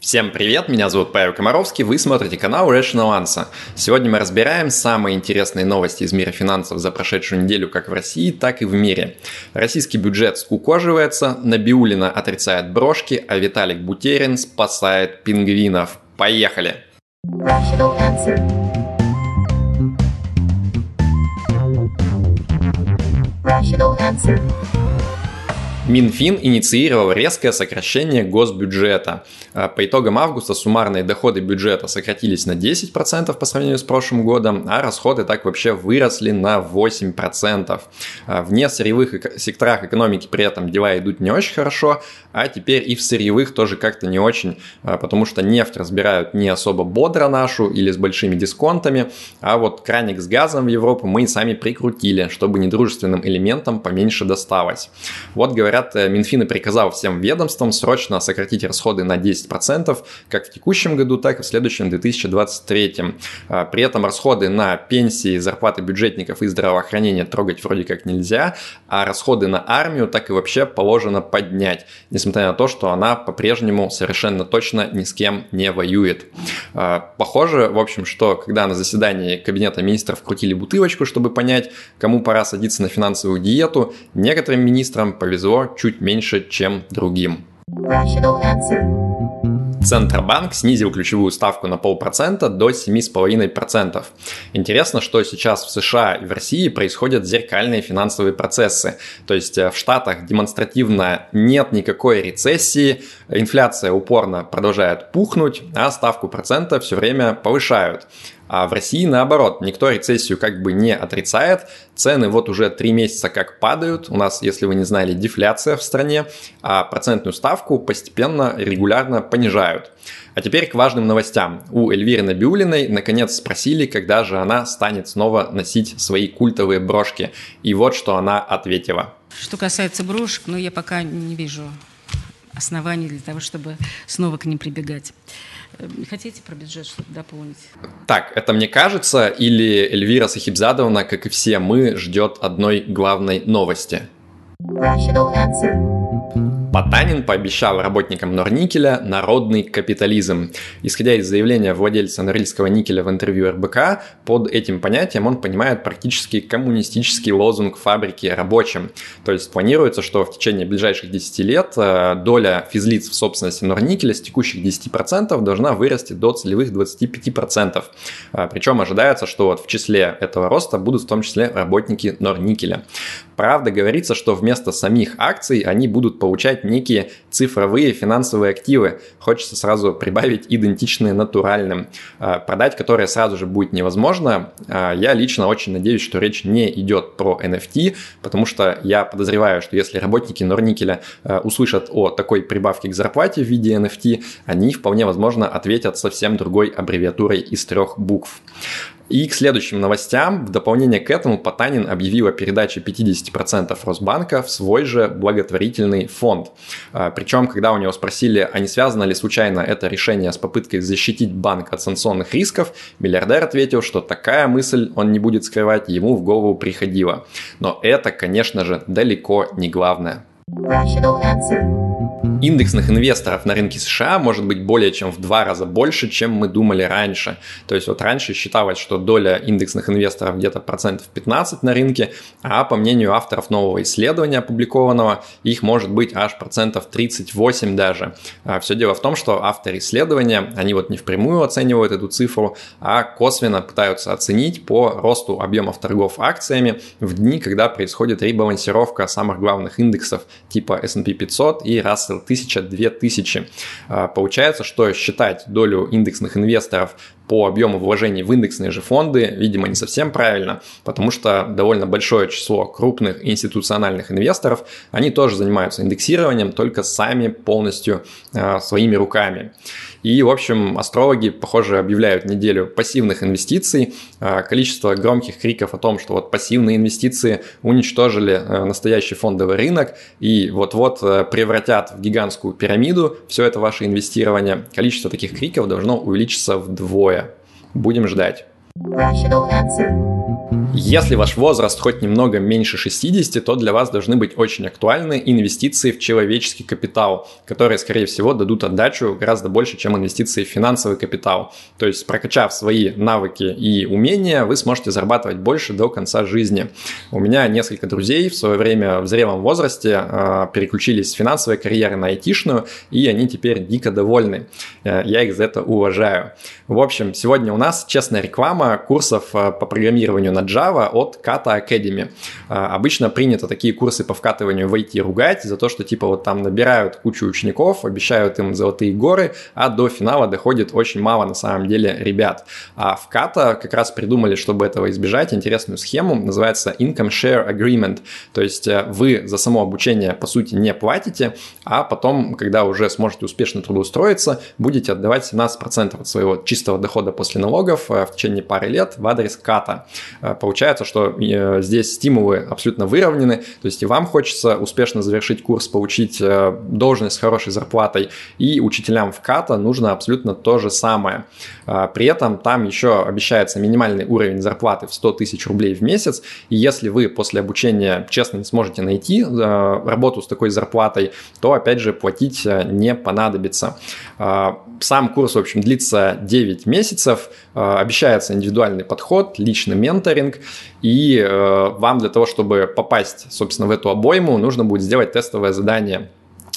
Всем привет, меня зовут Павел Комаровский, вы смотрите канал Rational Answer. Сегодня мы разбираем самые интересные новости из мира финансов за прошедшую неделю как в России, так и в мире. Российский бюджет скукоживается, Набиулина отрицает брошки, а Виталик Бутерин спасает пингвинов. Поехали! Rational answer. Rational answer. Минфин инициировал резкое сокращение госбюджета. А, по итогам августа суммарные доходы бюджета сократились на 10% по сравнению с прошлым годом, а расходы так вообще выросли на 8%. А, в несырьевых секторах экономики при этом дела идут не очень хорошо, а теперь и в сырьевых тоже как-то не очень, а, потому что нефть разбирают не особо бодро нашу или с большими дисконтами, а вот краник с газом в Европу мы сами прикрутили, чтобы недружественным элементам поменьше досталось. Вот говорят говорят, э, Минфин приказал всем ведомствам срочно сократить расходы на 10%, как в текущем году, так и в следующем 2023. А, при этом расходы на пенсии, зарплаты бюджетников и здравоохранение трогать вроде как нельзя, а расходы на армию так и вообще положено поднять, несмотря на то, что она по-прежнему совершенно точно ни с кем не воюет. А, похоже, в общем, что когда на заседании Кабинета министров крутили бутылочку, чтобы понять, кому пора садиться на финансовую диету, некоторым министрам повезло чуть меньше, чем другим. Центробанк снизил ключевую ставку на полпроцента до 7,5%. Интересно, что сейчас в США и в России происходят зеркальные финансовые процессы. То есть э, в Штатах демонстративно нет никакой рецессии, инфляция упорно продолжает пухнуть, а ставку процента все время повышают. А в России наоборот, никто рецессию как бы не отрицает. Цены вот уже три месяца как падают. У нас, если вы не знали, дефляция в стране, а процентную ставку постепенно, регулярно понижают. А теперь к важным новостям. У Эльвиры Набиулиной наконец спросили, когда же она станет снова носить свои культовые брошки. И вот что она ответила. Что касается брошек, ну я пока не вижу оснований для того, чтобы снова к ним прибегать. Эм, хотите про бюджет что-то дополнить? Так, это мне кажется, или Эльвира Сахибзадовна, как и все мы, ждет одной главной новости? Rational answer. Потанин пообещал работникам Норникеля народный капитализм. Исходя из заявления владельца Норильского никеля в интервью РБК, под этим понятием он понимает практически коммунистический лозунг фабрики рабочим. То есть планируется, что в течение ближайших 10 лет э, доля физлиц в собственности Норникеля с текущих 10% должна вырасти до целевых 25%. Э, Причем ожидается, что вот в числе этого роста будут в том числе работники Норникеля. Правда, говорится, что вместо самих акций они будут получать некие цифровые финансовые активы. Хочется сразу прибавить идентичные натуральным. А, продать которые сразу же будет невозможно. А, я лично очень надеюсь, что речь не идет про NFT, потому что я подозреваю, что если работники Норникеля а, услышат о такой прибавке к зарплате в виде NFT, они вполне возможно ответят совсем другой аббревиатурой из трех букв. И к следующим новостям, в дополнение к этому, Потанин объявил о передаче 50% Росбанка в свой же благотворительный фонд. А, Причем, когда у него спросили, а не связано ли случайно это решение с попыткой защитить банк от санкционных рисков, миллиардер ответил, что такая мысль, он не будет скрывать, ему в голову приходила. Но это, конечно же, далеко не главное. Индексных инвесторов на рынке США может быть более чем в два раза больше, чем мы думали раньше. То есть вот раньше считалось, что доля индексных инвесторов где-то процентов 15 на рынке, а по мнению авторов нового исследования опубликованного, их может быть аж процентов 38 даже. А Все дело в том, что авторы исследования, они вот не впрямую оценивают эту цифру, а косвенно пытаются оценить по росту объемов торгов акциями в дни, когда происходит ребалансировка самых главных индексов типа S&P 500 и Russell 1000-2000. А, получается, что считать долю индексных инвесторов по объему вложений в индексные же фонды, видимо, не совсем правильно, потому что довольно большое число крупных институциональных инвесторов, они тоже занимаются индексированием, только сами полностью э, своими руками. И, в общем, астрологи, похоже, объявляют неделю пассивных инвестиций. Э, количество громких криков о том, что вот пассивные инвестиции уничтожили э, настоящий фондовый рынок и вот-вот превратят в гигантскую пирамиду все это ваше инвестирование. Количество таких криков должно увеличиться вдвое. Будем ждать. Rational answer. Если ваш возраст хоть немного меньше 60, то для вас должны быть очень актуальны инвестиции в человеческий капитал, которые, скорее всего, дадут отдачу гораздо больше, чем инвестиции в финансовый капитал. То есть, прокачав свои навыки и умения, вы сможете зарабатывать больше до конца жизни. У меня несколько друзей в свое время в зрелом возрасте э, переключились с финансовой карьеры на айтишную, и они теперь дико довольны. Э, я их за это уважаю. В общем, сегодня у нас честная реклама курсов э, по программированию на Java от Kata Academy. А, обычно принято такие курсы по вкатыванию в IT ругать за то, что типа вот там набирают кучу учеников, обещают им золотые горы, а до финала доходит очень мало на самом деле ребят. А в Kata как раз придумали, чтобы этого избежать, интересную схему, называется Income Share Agreement. То есть э, вы за само обучение по сути не платите, а потом, когда уже сможете успешно трудоустроиться, будете отдавать 17% от своего чистого дохода после налогов э, в течение пары лет в адрес Ката. Получается, что э, здесь стимулы абсолютно выровнены, то есть и вам хочется успешно завершить курс, получить э, должность с хорошей зарплатой, и учителям в КАТа нужно абсолютно то же самое. А, при этом там еще обещается минимальный уровень зарплаты в 100 тысяч рублей в месяц, и если вы после обучения честно не сможете найти работу с такой зарплатой, то опять же платить не понадобится. А, сам курс, в общем, длится 9 месяцев, обещается индивидуальный подход, личный менторинг, и э, вам для того, чтобы попасть, собственно, в эту обойму, нужно будет сделать тестовое задание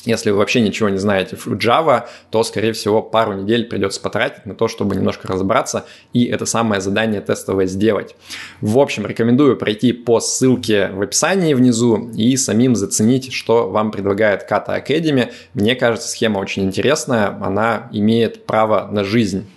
если вы вообще ничего не знаете в Java, то, скорее всего, пару недель придется потратить на то, чтобы немножко разобраться и это самое задание тестовое сделать. В общем, рекомендую пройти по ссылке в описании внизу и самим заценить, что вам предлагает Kata Academy. Мне кажется, схема очень интересная, она имеет право на жизнь.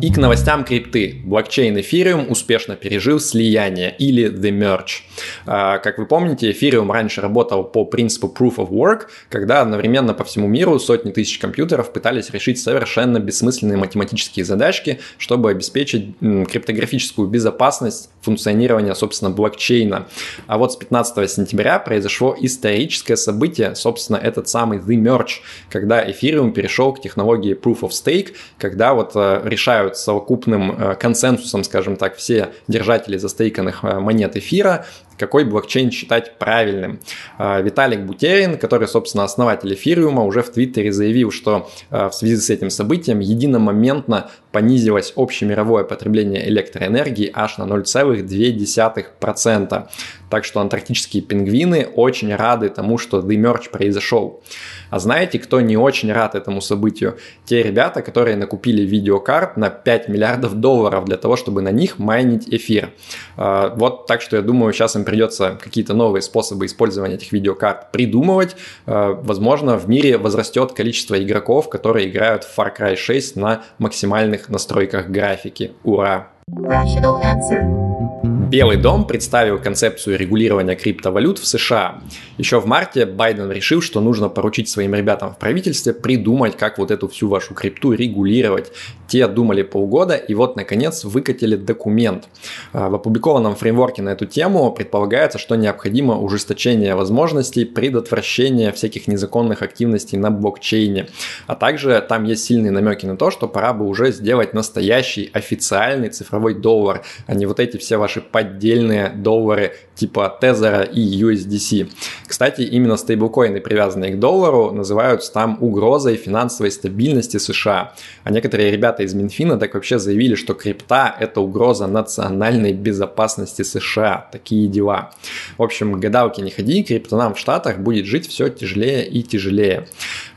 И к новостям крипты. Блокчейн Ethereum успешно пережил слияние или The Merge. А, как вы помните, Ethereum раньше работал по принципу Proof of Work, когда одновременно по всему миру сотни тысяч компьютеров пытались решить совершенно бессмысленные математические задачки, чтобы обеспечить криптографическую безопасность функционирования, собственно, блокчейна. А вот с 15 сентября произошло историческое событие, собственно, этот самый The Merge, когда Ethereum перешел к технологии Proof of Stake, когда вот э, решают решают совокупным э, консенсусом, скажем так, все держатели застейканных э, монет эфира, какой блокчейн считать правильным. А, Виталик Бутерин, который, собственно, основатель эфириума, уже в Твиттере заявил, что э, в связи с этим событием единомоментно понизилось общемировое потребление электроэнергии аж на 0,2%. Так что антарктические пингвины очень рады тому, что Merge произошел. А знаете, кто не очень рад этому событию? Те ребята, которые накупили видеокарт на 5 миллиардов долларов для того, чтобы на них майнить эфир. А, вот так что я думаю, сейчас им придется какие-то новые способы использования этих видеокарт придумывать. А, возможно, в мире возрастет количество игроков, которые играют в Far Cry 6 на максимальных настройках графики. Ура! Rational answer. Белый дом представил концепцию регулирования криптовалют в США. Еще в марте Байден решил, что нужно поручить своим ребятам в правительстве придумать, как вот эту всю вашу крипту регулировать. Те думали полгода и вот, наконец, выкатили документ. А, в опубликованном фреймворке на эту тему предполагается, что необходимо ужесточение возможностей предотвращения всяких незаконных активностей на блокчейне. А также там есть сильные намеки на то, что пора бы уже сделать настоящий официальный цифровой доллар, а не вот эти все ваши поддельные доллары типа Тезера и USDC. Кстати, именно стейблкоины, привязанные к доллару, называются там угрозой финансовой стабильности США. А некоторые ребята из Минфина так вообще заявили, что крипта – это угроза национальной безопасности США. Такие дела. В общем, гадалки не ходи, криптонам в Штатах будет жить все тяжелее и тяжелее.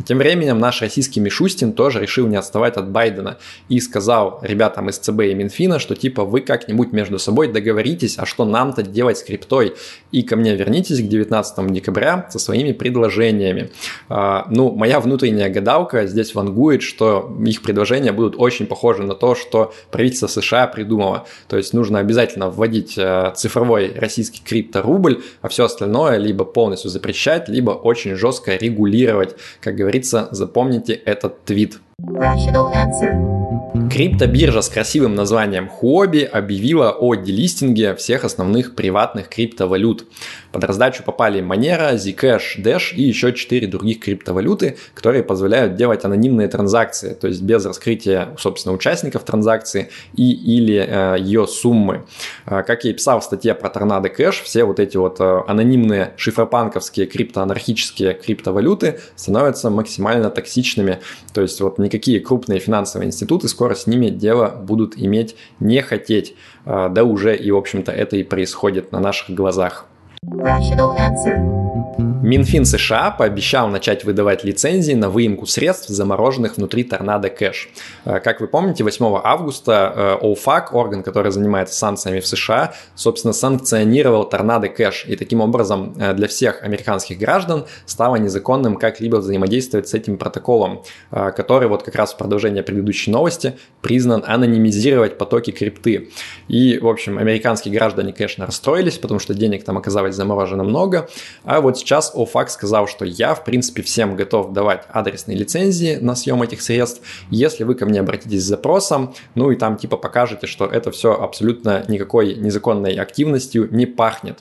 Тем временем наш российский Мишустин тоже решил не отставать от Байдена и сказал ребятам из ЦБ и Минфина, что типа вы как-нибудь между собой договоритесь, а что нам-то делать с криптой? И ко мне вернитесь к 19 декабря со своими предложениями. А, ну, моя внутренняя гадалка здесь вангует, что их предложения будут очень похожи на то, что правительство США придумало. То есть нужно обязательно вводить э, цифровой российский крипторубль, а все остальное либо полностью запрещать, либо очень жестко регулировать. Как говорится, запомните этот твит. Криптобиржа с красивым названием Huobi объявила о делистинге всех основных приватных криптовалют. Под раздачу попали Monero, Zcash, Dash и еще 4 других криптовалюты, которые позволяют делать анонимные транзакции, то есть без раскрытия, собственно, участников транзакции и или э, ее суммы. Э, как я и писал в статье про Tornado Cash, все вот эти вот э, анонимные шифропанковские криптоанархические криптовалюты становятся максимально токсичными. То есть вот никакие крупные финансовые институты скоро с ними дело будут иметь не хотеть. Э, да уже и, в общем-то, это и происходит на наших глазах. Rational answer. Минфин США пообещал начать выдавать лицензии на выемку средств, замороженных внутри торнадо кэш. Э, как вы помните, 8 августа э, орган, который занимается санкциями в США, собственно, санкционировал торнадо кэш. И таким образом э, для всех американских граждан стало незаконным как-либо взаимодействовать с этим протоколом, который вот как раз в продолжение предыдущей новости признан анонимизировать потоки крипты. И, в общем, американские граждане, конечно, расстроились, потому что денег там оказалось заморожено много. А вот сейчас сейчас OFAC сказал, что я, в принципе, всем готов давать адресные лицензии на съем этих средств, если вы ко мне обратитесь с запросом, ну и там типа покажете, что это все абсолютно никакой незаконной активностью не пахнет.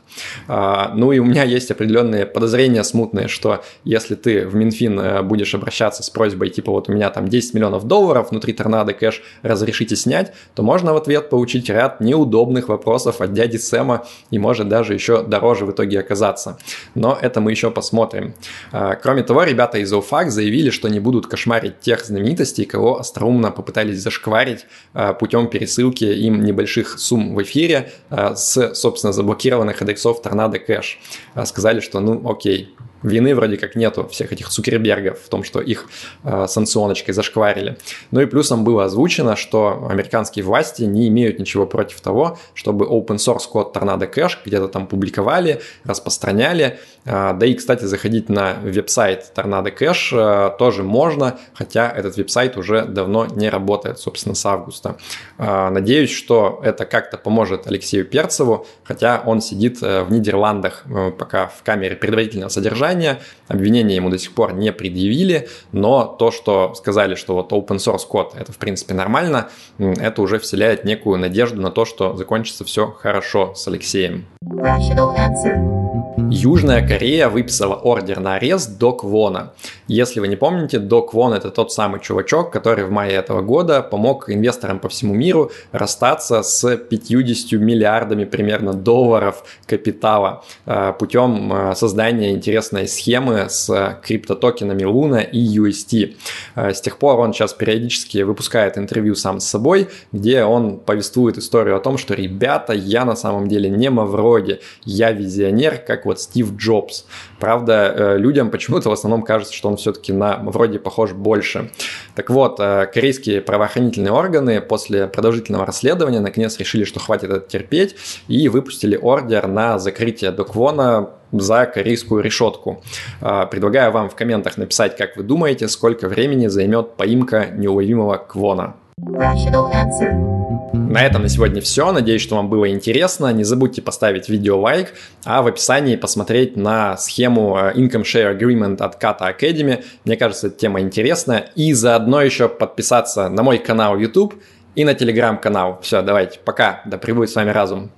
А, ну и у меня есть определенные подозрения смутные, что если ты в Минфин э, будешь обращаться с просьбой типа вот у меня там 10 миллионов долларов внутри торнадо кэш, разрешите снять, то можно в ответ получить ряд неудобных вопросов от дяди Сэма и может даже еще дороже в итоге оказаться. Но это мы еще посмотрим. А, кроме того, ребята из OFAC заявили, что не будут кошмарить тех знаменитостей, кого остроумно попытались зашкварить а, путем пересылки им небольших сумм в эфире а, с, собственно, заблокированных адресов Торнадо Кэш. Сказали, что ну окей, вины вроде как нету всех этих Цукербергов в том, что их э, санкционочкой зашкварили. Ну и плюсом было озвучено, что американские власти не имеют ничего против того, чтобы open source код Tornado Cash где-то там публиковали, распространяли. Э, да и, кстати, заходить на веб-сайт Tornado Cash э, тоже можно, хотя этот веб-сайт уже давно не работает, собственно, с августа. Э, надеюсь, что это как-то поможет Алексею Перцеву, хотя он сидит э, в Нидерландах э, пока в камере предварительного содержания. Обвинения ему до сих пор не предъявили, но то, что сказали, что вот open source код это в принципе нормально, это уже вселяет некую надежду на то, что закончится все хорошо с Алексеем. Rational answer. Южная Корея выписала ордер на арест Док Вона. Если вы не помните, Док Вон это тот самый чувачок, который в мае этого года помог инвесторам по всему миру расстаться с 50 миллиардами примерно долларов капитала э, путем э, создания интересной схемы с криптотокенами Луна и UST. Э, с тех пор он сейчас периодически выпускает интервью сам с собой, где он повествует историю о том, что ребята, я на самом деле не Мавроди, я визионер, как вот Стив Джобс. Правда, э, людям почему-то в основном кажется, что он все-таки на вроде похож больше. Так вот, э, корейские правоохранительные органы после продолжительного расследования наконец решили, что хватит это терпеть, и выпустили ордер на закрытие Доквона за корейскую решетку. Э, предлагаю вам в комментах написать, как вы думаете, сколько времени займет поимка неуловимого Квона. На этом на сегодня все. Надеюсь, что вам было интересно. Не забудьте поставить видео лайк, а в описании посмотреть на схему э, Income Share Agreement от Kata Academy. Мне кажется, эта тема интересная. И заодно еще подписаться на мой канал YouTube и на телеграм-канал. Все, давайте, пока. Да пребудет с вами разум.